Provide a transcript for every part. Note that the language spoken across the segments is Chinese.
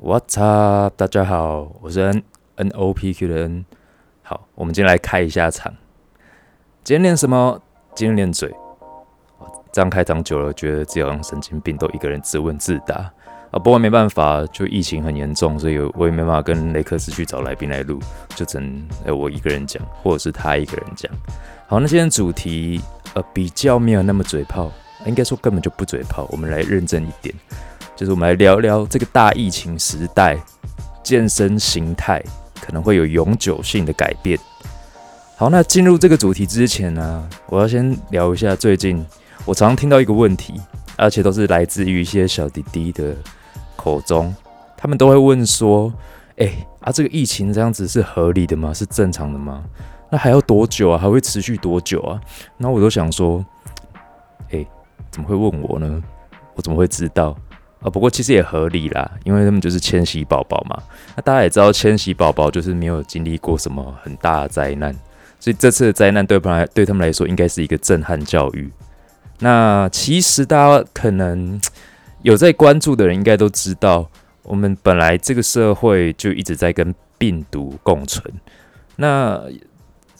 What's up？大家好，我是 N N O P Q 的 N。好，我们今天来开一下场。今天练什么？今天练嘴。这样开场久了，觉得自己好像神经病，都一个人自问自答啊。不过没办法，就疫情很严重，所以我也没办法跟雷克斯去找来宾来录，就只能哎我一个人讲，或者是他一个人讲。好，那今天主题呃比较没有那么嘴炮，应该说根本就不嘴炮。我们来认真一点。就是我们来聊聊这个大疫情时代，健身形态可能会有永久性的改变。好，那进入这个主题之前呢，我要先聊一下最近我常常听到一个问题，而且都是来自于一些小弟弟的口中，他们都会问说：“哎啊，这个疫情这样子是合理的吗？是正常的吗？那还要多久啊？还会持续多久啊？”然后我都想说：“哎，怎么会问我呢？我怎么会知道？”啊，不过其实也合理啦，因为他们就是迁徙宝宝嘛。那大家也知道，迁徙宝宝就是没有经历过什么很大的灾难，所以这次的灾难对本来对他们来说应该是一个震撼教育。那其实大家可能有在关注的人，应该都知道，我们本来这个社会就一直在跟病毒共存。那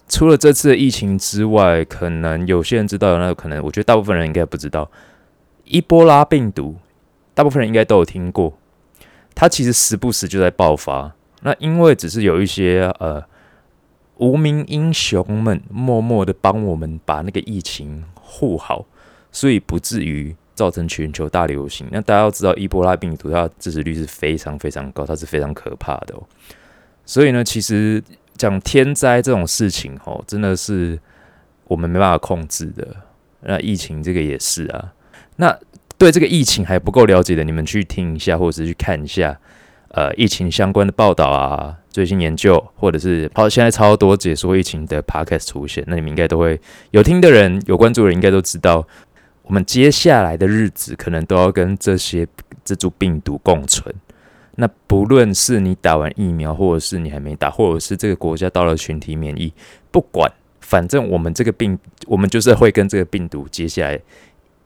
除了这次的疫情之外，可能有些人知道，那可能我觉得大部分人应该不知道，伊波拉病毒。大部分人应该都有听过，它其实时不时就在爆发。那因为只是有一些呃无名英雄们默默的帮我们把那个疫情护好，所以不至于造成全球大流行。那大家要知道，伊波拉病毒它致死率是非常非常高，它是非常可怕的。所以呢，其实讲天灾这种事情哦，真的是我们没办法控制的。那疫情这个也是啊，那。对这个疫情还不够了解的，你们去听一下，或者是去看一下，呃，疫情相关的报道啊，最新研究，或者是好，现在超多解说疫情的 podcast 出现，那你们应该都会有听的人，有关注的人应该都知道，我们接下来的日子可能都要跟这些这株病毒共存。那不论是你打完疫苗，或者是你还没打，或者是这个国家到了群体免疫，不管，反正我们这个病，我们就是会跟这个病毒接下来。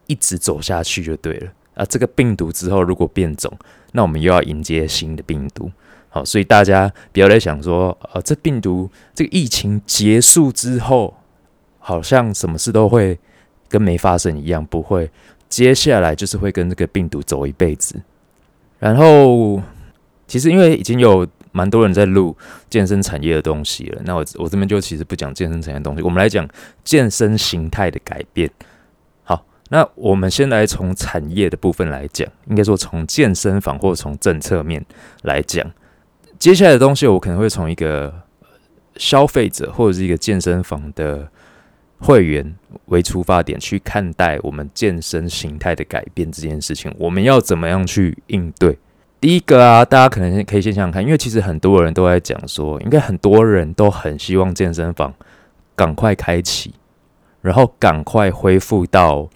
一直走下去就对了啊！这个病毒之后如果变种，那我们又要迎接新的病毒。好，所以大家不要再想说，呃，这病毒这个疫情结束之后，好像什么事都会跟没发生一样，不会。接下来就是会跟这个病毒走一辈子。然后，其实因为已经有蛮多人在录健身产业的东西了，那我我这边就其实不讲健身产业的东西，我们来讲健身形态的改变。那我们先来从产业的部分来讲，应该说从健身房或者从政策面来讲，接下来的东西我可能会从一个消费者或者是一个健身房的会员为出发点去看待我们健身形态的改变这件事情，我们要怎么样去应对？第一个啊，大家可能可以先想想看，因为其实很多人都在讲说，应该很多人都很希望健身房赶快开启，然后赶快恢复到。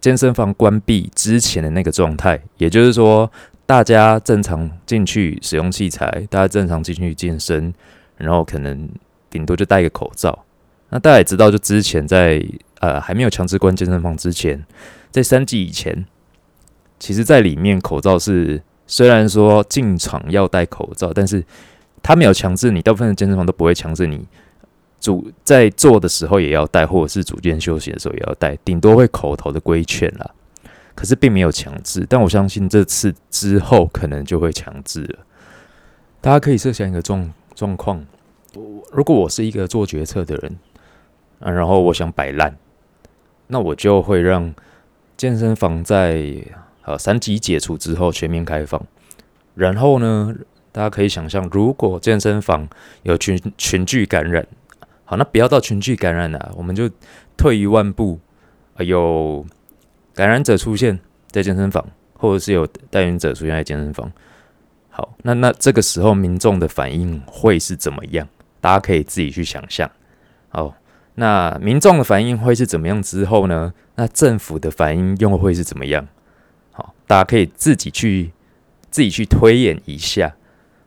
健身房关闭之前的那个状态，也就是说，大家正常进去使用器材，大家正常进去健身，然后可能顶多就戴个口罩。那大家也知道，就之前在呃还没有强制关健身房之前，在三季以前，其实在里面口罩是虽然说进场要戴口罩，但是他没有强制你，大部分的健身房都不会强制你。主在做的时候也要带，或者是组间休息的时候也要带，顶多会口头的规劝啦，可是并没有强制。但我相信这次之后可能就会强制了。大家可以设想一个状状况：如果我是一个做决策的人，啊，然后我想摆烂，那我就会让健身房在呃三级解除之后全面开放。然后呢，大家可以想象，如果健身房有群群聚感染。好，那不要到群聚感染了，我们就退一万步，有感染者出现在健身房，或者是有带源者出现在健身房。好，那那这个时候民众的反应会是怎么样？大家可以自己去想象。好，那民众的反应会是怎么样之后呢？那政府的反应又会是怎么样？好，大家可以自己去自己去推演一下。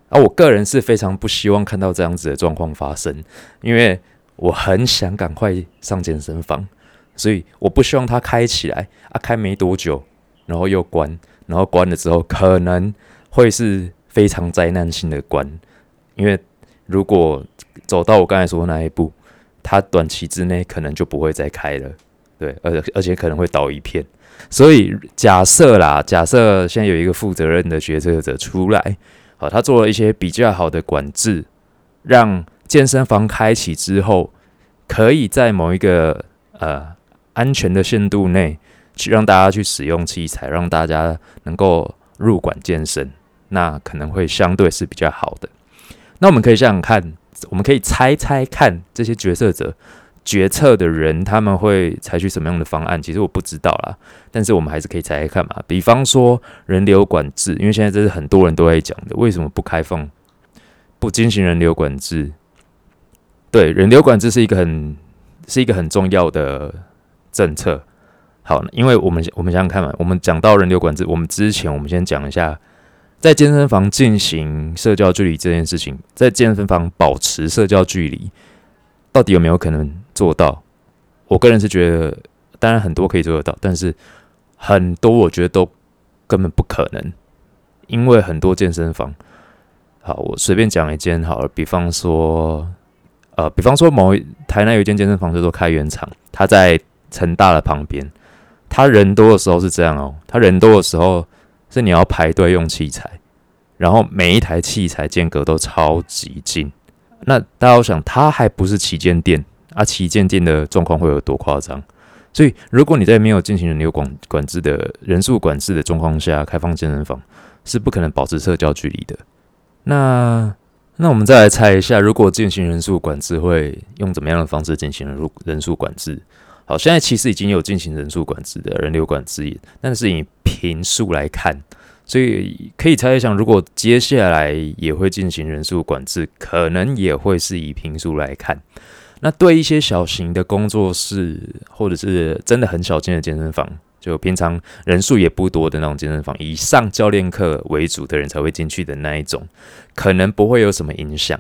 啊，我个人是非常不希望看到这样子的状况发生，因为。我很想赶快上健身房，所以我不希望它开起来啊，开没多久，然后又关，然后关了之后可能会是非常灾难性的关，因为如果走到我刚才说的那一步，它短期之内可能就不会再开了，对，而而且可能会倒一片。所以假设啦，假设现在有一个负责任的决策者出来，好，他做了一些比较好的管制，让健身房开启之后，可以在某一个呃安全的限度内，去让大家去使用器材，让大家能够入馆健身，那可能会相对是比较好的。那我们可以想想看，我们可以猜猜看这些决策者。决策的人他们会采取什么样的方案？其实我不知道啦，但是我们还是可以猜猜看嘛。比方说人流管制，因为现在这是很多人都在讲的，为什么不开放、不进行人流管制？对，人流管制是一个很是一个很重要的政策。好，因为我们我们想想看嘛，我们讲到人流管制，我们之前我们先讲一下，在健身房进行社交距离这件事情，在健身房保持社交距离，到底有没有可能？做到，我个人是觉得，当然很多可以做得到，但是很多我觉得都根本不可能，因为很多健身房，好，我随便讲一间好了，比方说，呃，比方说某台南有一间健身房叫做开元厂，它在成大的旁边，他人多的时候是这样哦，他人多的时候是你要排队用器材，然后每一台器材间隔都超级近，那大家想，它还不是旗舰店。啊，旗舰店的状况会有多夸张？所以，如果你在没有进行人流管管制的人数管制的状况下开放健身房，是不可能保持社交距离的。那那我们再来猜一下，如果进行人数管制，会用怎么样的方式进行人人数管制？好，现在其实已经有进行人数管制的人流管制，但是以平数来看，所以可以猜一想，如果接下来也会进行人数管制，可能也会是以平数来看。那对一些小型的工作室，或者是真的很小间的健身房，就平常人数也不多的那种健身房，以上教练课为主的人才会进去的那一种，可能不会有什么影响。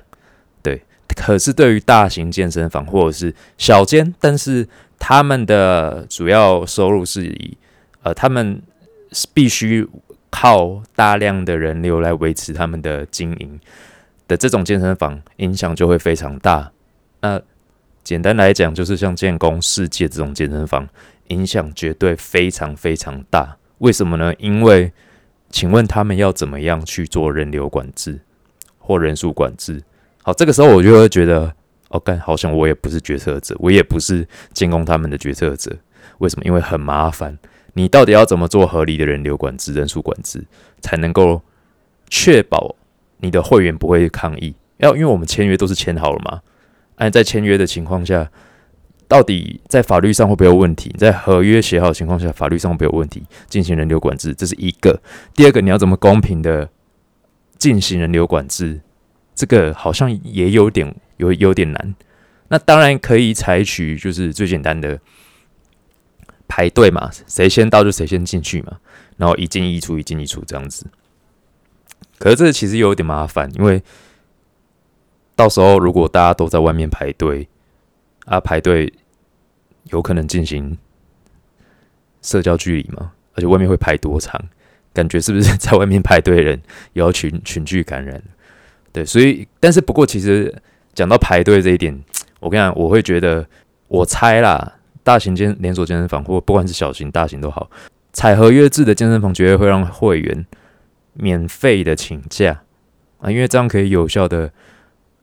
对，可是对于大型健身房或者是小间，但是他们的主要收入是以呃，他们是必须靠大量的人流来维持他们的经营的这种健身房，影响就会非常大。那简单来讲，就是像建工世界这种健身房，影响绝对非常非常大。为什么呢？因为，请问他们要怎么样去做人流管制或人数管制？好，这个时候我就会觉得，哦，干，好像我也不是决策者，我也不是进攻他们的决策者。为什么？因为很麻烦。你到底要怎么做合理的人流管制、人数管制，才能够确保你的会员不会抗议？要因为我们签约都是签好了嘛。按在签约的情况下，到底在法律上会不会有问题？在合约写好的情况下，法律上会不会有问题？进行人流管制，这是一个。第二个，你要怎么公平的进行人流管制？这个好像也有点有有点难。那当然可以采取就是最简单的排队嘛，谁先到就谁先进去嘛，然后一进一出，一进一出这样子。可是这其实有点麻烦，因为。到时候如果大家都在外面排队啊，排队有可能进行社交距离吗？而且外面会排多长？感觉是不是在外面排队的人也要群群聚感染？对，所以但是不过其实讲到排队这一点，我跟你讲，我会觉得我猜啦，大型健连锁健身房或不管是小型、大型都好，采合约制的健身房绝对会让会员免费的请假啊，因为这样可以有效的。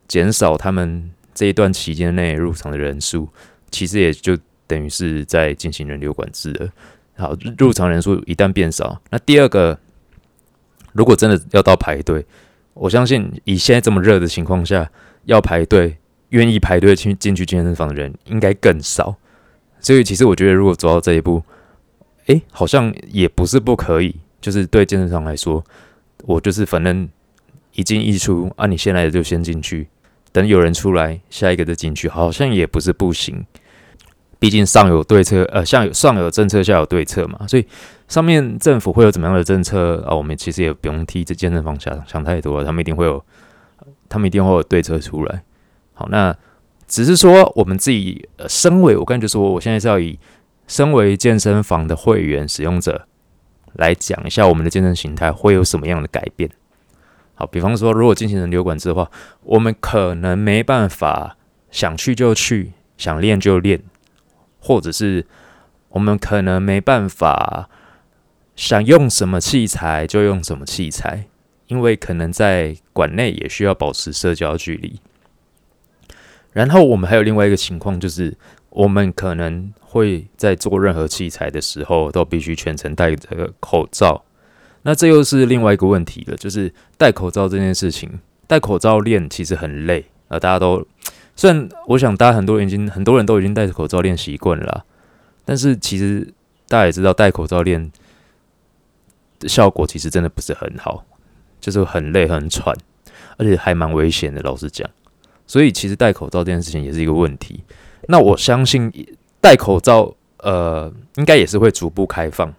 减少他们这一段期间内入场的人数，其实也就等于是在进行人流管制了。好，入场人数一旦变少，那第二个，如果真的要到排队，我相信以现在这么热的情况下，要排队、愿意排队去进去健身房的人应该更少。所以，其实我觉得，如果走到这一步，诶，好像也不是不可以。就是对健身房来说，我就是反正一进一出啊，你先来的就先进去。等有人出来，下一个再进去，好像也不是不行。毕竟上有对策，呃，上有上有政策，下有对策嘛。所以上面政府会有怎么样的政策啊？我们其实也不用替这健身房想想太多了，他们一定会有，他们一定会有对策出来。好，那只是说我们自己，呃，身为我刚才就说，我现在是要以身为健身房的会员使用者来讲一下我们的健身形态会有什么样的改变。好，比方说，如果进行人流管制的话，我们可能没办法想去就去，想练就练，或者是我们可能没办法想用什么器材就用什么器材，因为可能在馆内也需要保持社交距离。然后我们还有另外一个情况，就是我们可能会在做任何器材的时候，都必须全程戴着口罩。那这又是另外一个问题了，就是戴口罩这件事情，戴口罩练其实很累啊。大家都虽然我想大家很多人已经很多人都已经戴着口罩练习惯了，但是其实大家也知道戴口罩练的效果其实真的不是很好，就是很累很喘，而且还蛮危险的。老实讲，所以其实戴口罩这件事情也是一个问题。那我相信戴口罩呃，应该也是会逐步开放。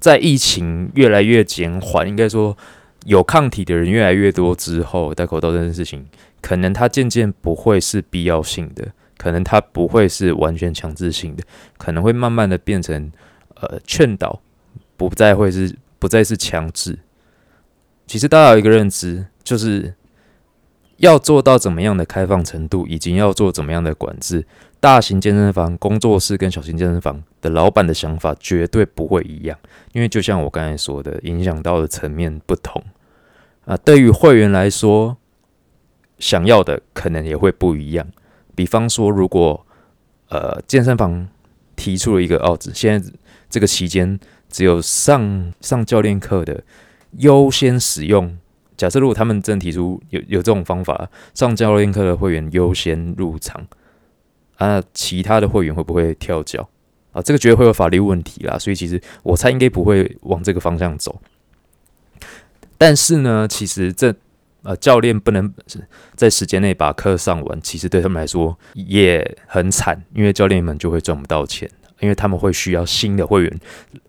在疫情越来越减缓，应该说有抗体的人越来越多之后，戴口罩这件事情，可能它渐渐不会是必要性的，可能它不会是完全强制性的，可能会慢慢的变成呃劝导，不再会是不再是强制。其实大家有一个认知，就是要做到怎么样的开放程度，以及要做怎么样的管制。大型健身房、工作室跟小型健身房的老板的想法绝对不会一样，因为就像我刚才说的，影响到的层面不同啊。对于会员来说，想要的可能也会不一样。比方说，如果呃健身房提出了一个哦，现在这个期间只有上上教练课的优先使用。假设如果他们真提出有有这种方法，上教练课的会员优先入场。啊其他的会员会不会跳脚啊？这个绝对会有法律问题啦，所以其实我猜应该不会往这个方向走。但是呢，其实这呃教练不能在时间内把课上完，其实对他们来说也很惨，因为教练们就会赚不到钱，因为他们会需要新的会员，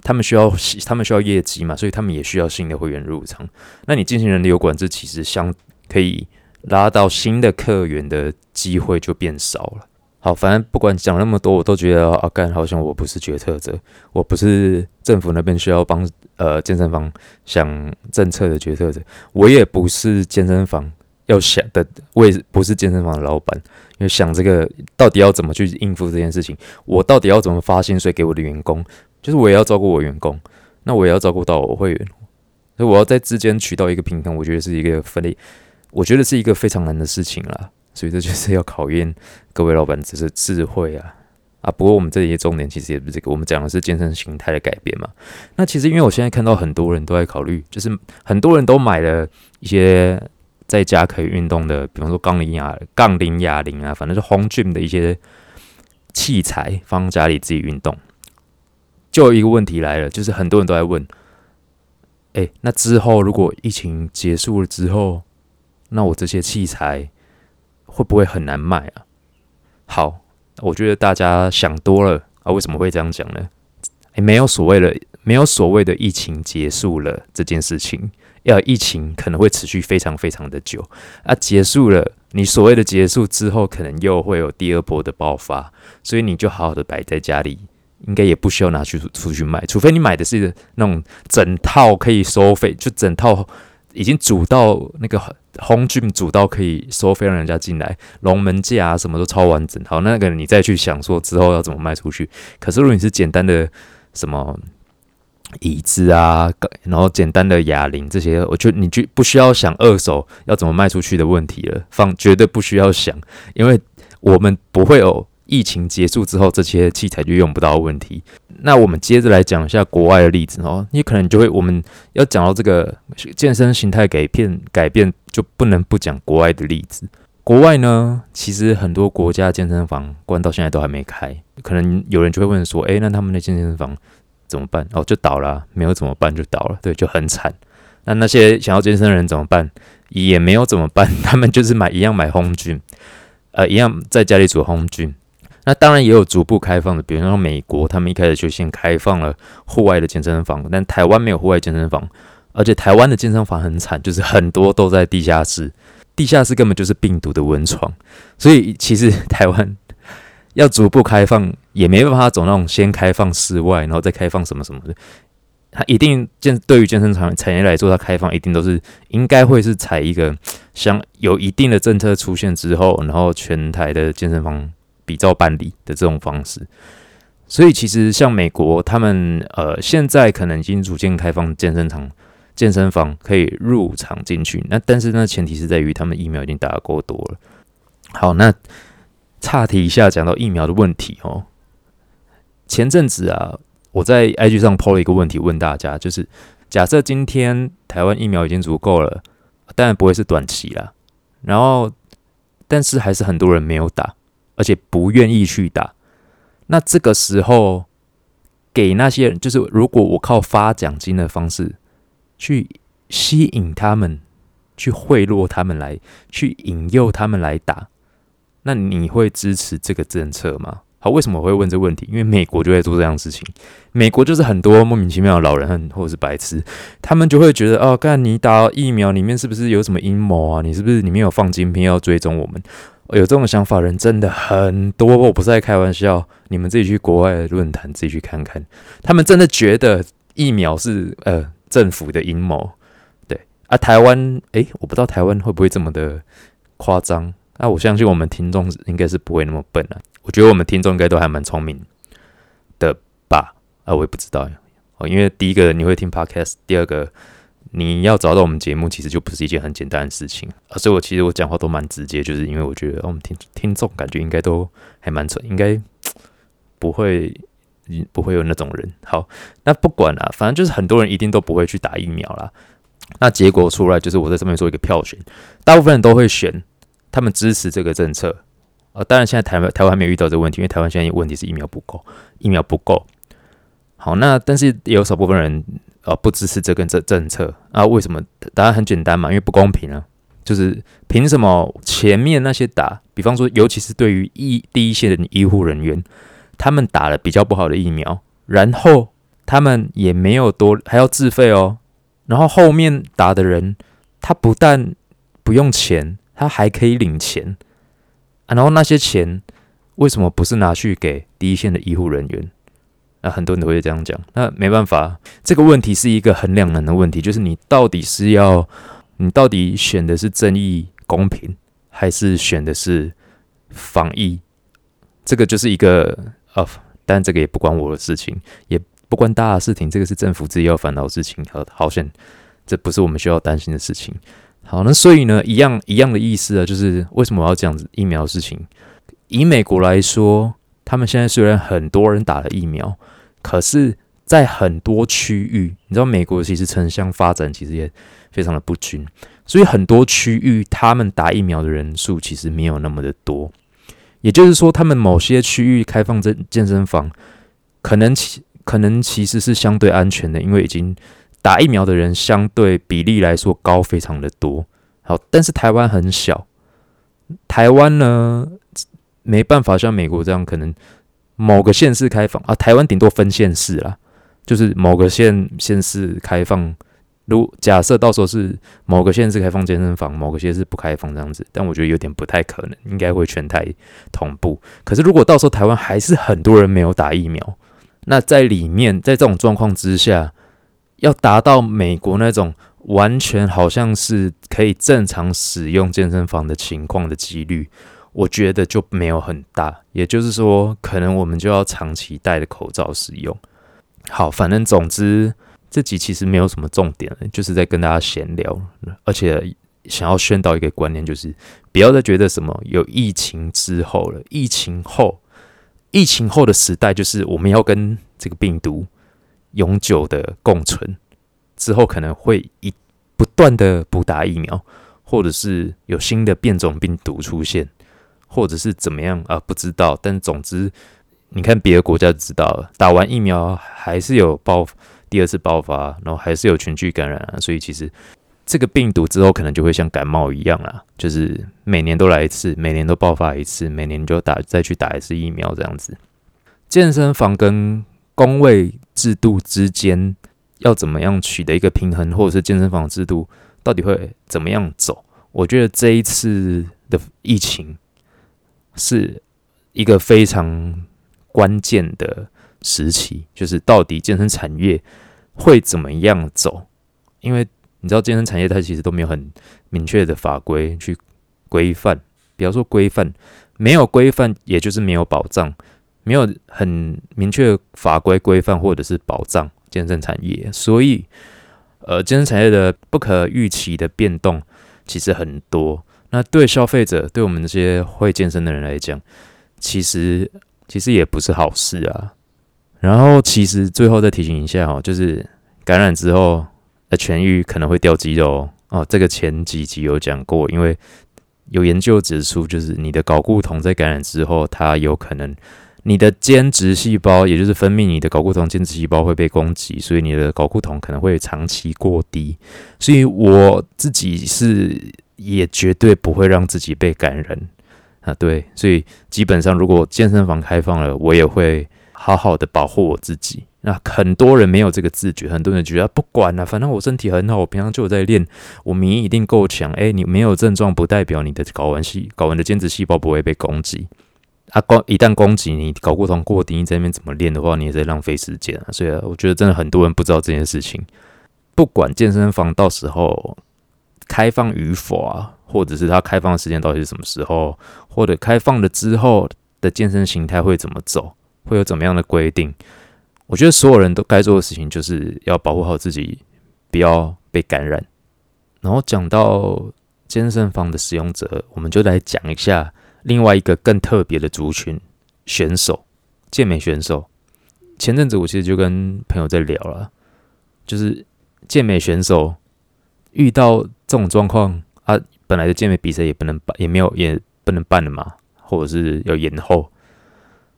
他们需要他们需要业绩嘛，所以他们也需要新的会员入场。那你进行人流管制，其实相可以拉到新的客源的机会就变少了。好，反正不管讲那么多，我都觉得啊，干好像我不是决策者，我不是政府那边需要帮呃健身房想政策的决策者，我也不是健身房要想的，我也不是健身房的老板，因为想这个到底要怎么去应付这件事情，我到底要怎么发薪水给我的员工，就是我也要照顾我员工，那我也要照顾到我会员，所以我要在之间取到一个平衡，我觉得是一个分类，我觉得是一个非常难的事情啦。所以这就是要考验各位老板只是智慧啊啊！不过我们这些重点其实也不是这个，我们讲的是健身形态的改变嘛。那其实因为我现在看到很多人都在考虑，就是很多人都买了一些在家可以运动的，比方说杠铃哑杠铃哑铃啊，反正是 home gym 的一些器材，放家里自己运动。就有一个问题来了，就是很多人都在问：哎，那之后如果疫情结束了之后，那我这些器材？会不会很难卖啊？好，我觉得大家想多了啊。为什么会这样讲呢？诶，没有所谓的，没有所谓的疫情结束了这件事情。要疫情可能会持续非常非常的久啊。结束了，你所谓的结束之后，可能又会有第二波的爆发，所以你就好好的摆在家里，应该也不需要拿去出去卖，除非你买的是那种整套可以收费，就整套已经煮到那个。红 gym 主到可以收费让人家进来，龙门架啊什么都超完整。好，那个你再去想说之后要怎么卖出去。可是如果你是简单的什么椅子啊，然后简单的哑铃这些，我觉得你就不需要想二手要怎么卖出去的问题了，放绝对不需要想，因为我们不会有。疫情结束之后，这些器材就用不到的问题。那我们接着来讲一下国外的例子哦。你可能就会，我们要讲到这个健身形态改变，改变就不能不讲国外的例子。国外呢，其实很多国家健身房关到现在都还没开。可能有人就会问说：“诶，那他们的健身房怎么办？”哦，就倒了，没有怎么办就倒了，对，就很惨。那那些想要健身的人怎么办？也没有怎么办，他们就是买一样买 home gym，呃，一样在家里煮 home gym。那当然也有逐步开放的，比如说美国，他们一开始就先开放了户外的健身房，但台湾没有户外健身房，而且台湾的健身房很惨，就是很多都在地下室，地下室根本就是病毒的温床，所以其实台湾要逐步开放，也没办法走那种先开放室外，然后再开放什么什么的，它一定健对于健身产产业来说，它开放一定都是应该会是采一个像有一定的政策出现之后，然后全台的健身房比照办理的这种方式。所以其实像美国，他们呃现在可能已经逐渐开放健身场、健身房可以入场进去。那但是呢，前提是在于他们疫苗已经打的够多了。好，那岔题一下，讲到疫苗的问题哦。前阵子啊，我在 IG 上抛了一个问题问大家，就是假设今天台湾疫苗已经足够了，当然不会是短期啦。然后，但是还是很多人没有打，而且不愿意去打。那这个时候，给那些人，就是如果我靠发奖金的方式去吸引他们，去贿赂他们来，去引诱他们来打，那你会支持这个政策吗？好，为什么我会问这个问题？因为美国就在做这样事情。美国就是很多莫名其妙的老人或者是白痴，他们就会觉得哦，看你打疫苗里面是不是有什么阴谋啊？你是不是里面有放晶片要追踪我们？有这种想法人真的很多，我不是在开玩笑。你们自己去国外的论坛自己去看看，他们真的觉得疫苗是呃政府的阴谋。对啊，台湾诶，我不知道台湾会不会这么的夸张。那我相信我们听众应该是不会那么笨啊。我觉得我们听众应该都还蛮聪明的吧？啊，我也不知道呀哦，因为第一个你会听 podcast，第二个。你要找到我们节目，其实就不是一件很简单的事情啊！所以我其实我讲话都蛮直接，就是因为我觉得我们听听众感觉应该都还蛮蠢，应该不会不会有那种人。好，那不管了，反正就是很多人一定都不会去打疫苗啦。那结果出来就是我在上面做一个票选，大部分人都会选他们支持这个政策啊。当然现在台湾台湾还没有遇到这个问题，因为台湾现在问题是疫苗不够，疫苗不够。好，那但是也有少部分人。呃，不支持这个政政策啊？为什么？答案很简单嘛，因为不公平啊！就是凭什么前面那些打，比方说，尤其是对于医第一线的医护人员，他们打了比较不好的疫苗，然后他们也没有多还要自费哦。然后后面打的人，他不但不用钱，他还可以领钱啊。然后那些钱为什么不是拿去给第一线的医护人员？那很多人都会这样讲，那没办法，这个问题是一个很两难的问题，就是你到底是要，你到底选的是正义公平，还是选的是防疫？这个就是一个呃，但这个也不关我的事情，也不关大家的事情，这个是政府自己要烦恼的事情，好，好像，这不是我们需要担心的事情。好，那所以呢，一样一样的意思啊，就是为什么我要讲疫苗的事情？以美国来说，他们现在虽然很多人打了疫苗。可是，在很多区域，你知道，美国其实城乡发展其实也非常的不均，所以很多区域他们打疫苗的人数其实没有那么的多。也就是说，他们某些区域开放这健身房，可能其可能其实是相对安全的，因为已经打疫苗的人相对比例来说高非常的多。好，但是台湾很小，台湾呢没办法像美国这样可能。某个县市开放啊，台湾顶多分县市啦，就是某个县县市开放。如假设到时候是某个县市开放健身房，某个县市不开放这样子，但我觉得有点不太可能，应该会全台同步。可是如果到时候台湾还是很多人没有打疫苗，那在里面在这种状况之下，要达到美国那种完全好像是可以正常使用健身房的情况的几率。我觉得就没有很大，也就是说，可能我们就要长期戴着口罩使用。好，反正总之，这集其实没有什么重点，就是在跟大家闲聊，而且想要宣导一个观念，就是不要再觉得什么有疫情之后了，疫情后，疫情后的时代就是我们要跟这个病毒永久的共存，之后可能会一不断的补打疫苗，或者是有新的变种病毒出现。或者是怎么样啊？不知道，但总之，你看别的国家就知道了，打完疫苗还是有爆第二次爆发，然后还是有群聚感染啊。所以其实这个病毒之后可能就会像感冒一样啊，就是每年都来一次，每年都爆发一次，每年就打再去打一次疫苗这样子。健身房跟工位制度之间要怎么样取得一个平衡，或者是健身房制度到底会怎么样走？我觉得这一次的疫情。是一个非常关键的时期，就是到底健身产业会怎么样走？因为你知道健身产业它其实都没有很明确的法规去规范，比方说规范没有规范，也就是没有保障，没有很明确法规规范或者是保障健身产业，所以呃，健身产业的不可预期的变动其实很多。那对消费者，对我们这些会健身的人来讲，其实其实也不是好事啊。然后，其实最后再提醒一下哦，就是感染之后的痊愈可能会掉肌肉哦。这个前几集有讲过，因为有研究指出，就是你的睾固酮在感染之后，它有可能你的间质细胞，也就是分泌你的睾固酮间质细胞会被攻击，所以你的睾固酮可能会长期过低。所以我自己是也绝对不会让自己被感染啊。对，所以基本上如果健身房开放了，我也会。好好的保护我自己。那很多人没有这个自觉，很多人觉得不管了，反正我身体很好，我平常就有在练，我免疫一定够强。诶，你没有症状不代表你的睾丸细睾丸的间质细胞不会被攻击。啊，攻一旦攻击你，睾固酮过低，你在那边怎么练的话，你也在浪费时间啊。所以啊我觉得真的很多人不知道这件事情。不管健身房到时候开放与否啊，或者是它开放的时间到底是什么时候，或者开放了之后的健身形态会怎么走？会有怎么样的规定？我觉得所有人都该做的事情就是要保护好自己，不要被感染。然后讲到健身房的使用者，我们就来讲一下另外一个更特别的族群——选手、健美选手。前阵子我其实就跟朋友在聊了，就是健美选手遇到这种状况啊，本来的健美比赛也不能办，也没有也不能办了嘛，或者是要延后。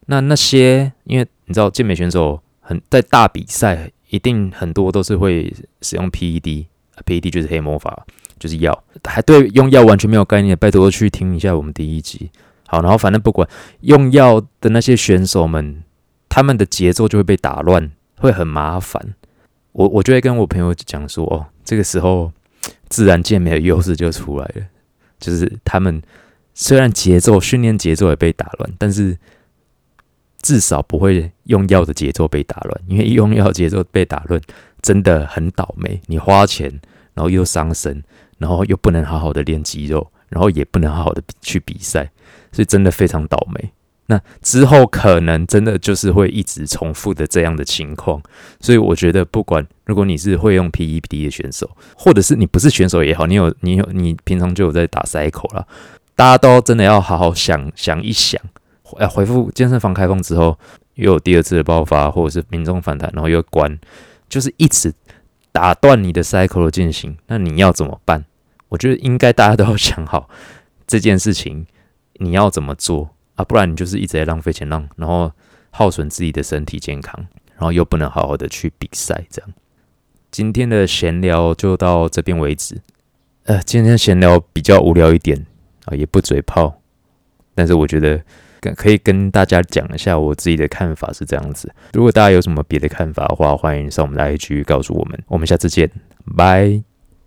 那那些，因为你知道健美选手很在大比赛，一定很多都是会使用 PED，PED 就是黑魔法，就是药，还对用药完全没有概念，拜托去听一下我们第一集。好，然后反正不管用药的那些选手们，他们的节奏就会被打乱，会很麻烦。我我就会跟我朋友讲说，哦，这个时候自然健美的优势就出来了，就是他们虽然节奏训练节奏也被打乱，但是。至少不会用药的节奏被打乱，因为用药节奏被打乱真的很倒霉。你花钱，然后又伤身，然后又不能好好的练肌肉，然后也不能好好的去比赛，所以真的非常倒霉。那之后可能真的就是会一直重复的这样的情况。所以我觉得，不管如果你是会用 PED 的选手，或者是你不是选手也好，你有你有你平常就有在打 cycle 了，大家都真的要好好想想一想。要回复健身房开放之后，又有第二次的爆发，或者是民众反弹，然后又关，就是一直打断你的 cycle 的进行。那你要怎么办？我觉得应该大家都要想好这件事情你要怎么做啊？不然你就是一直在浪费钱，浪然后耗损自己的身体健康，然后又不能好好的去比赛。这样，今天的闲聊就到这边为止。呃，今天闲聊比较无聊一点啊，也不嘴炮，但是我觉得。可以跟大家讲一下我自己的看法是这样子。如果大家有什么别的看法的话，欢迎上我们的 IG 告诉我们。我们下次见，拜。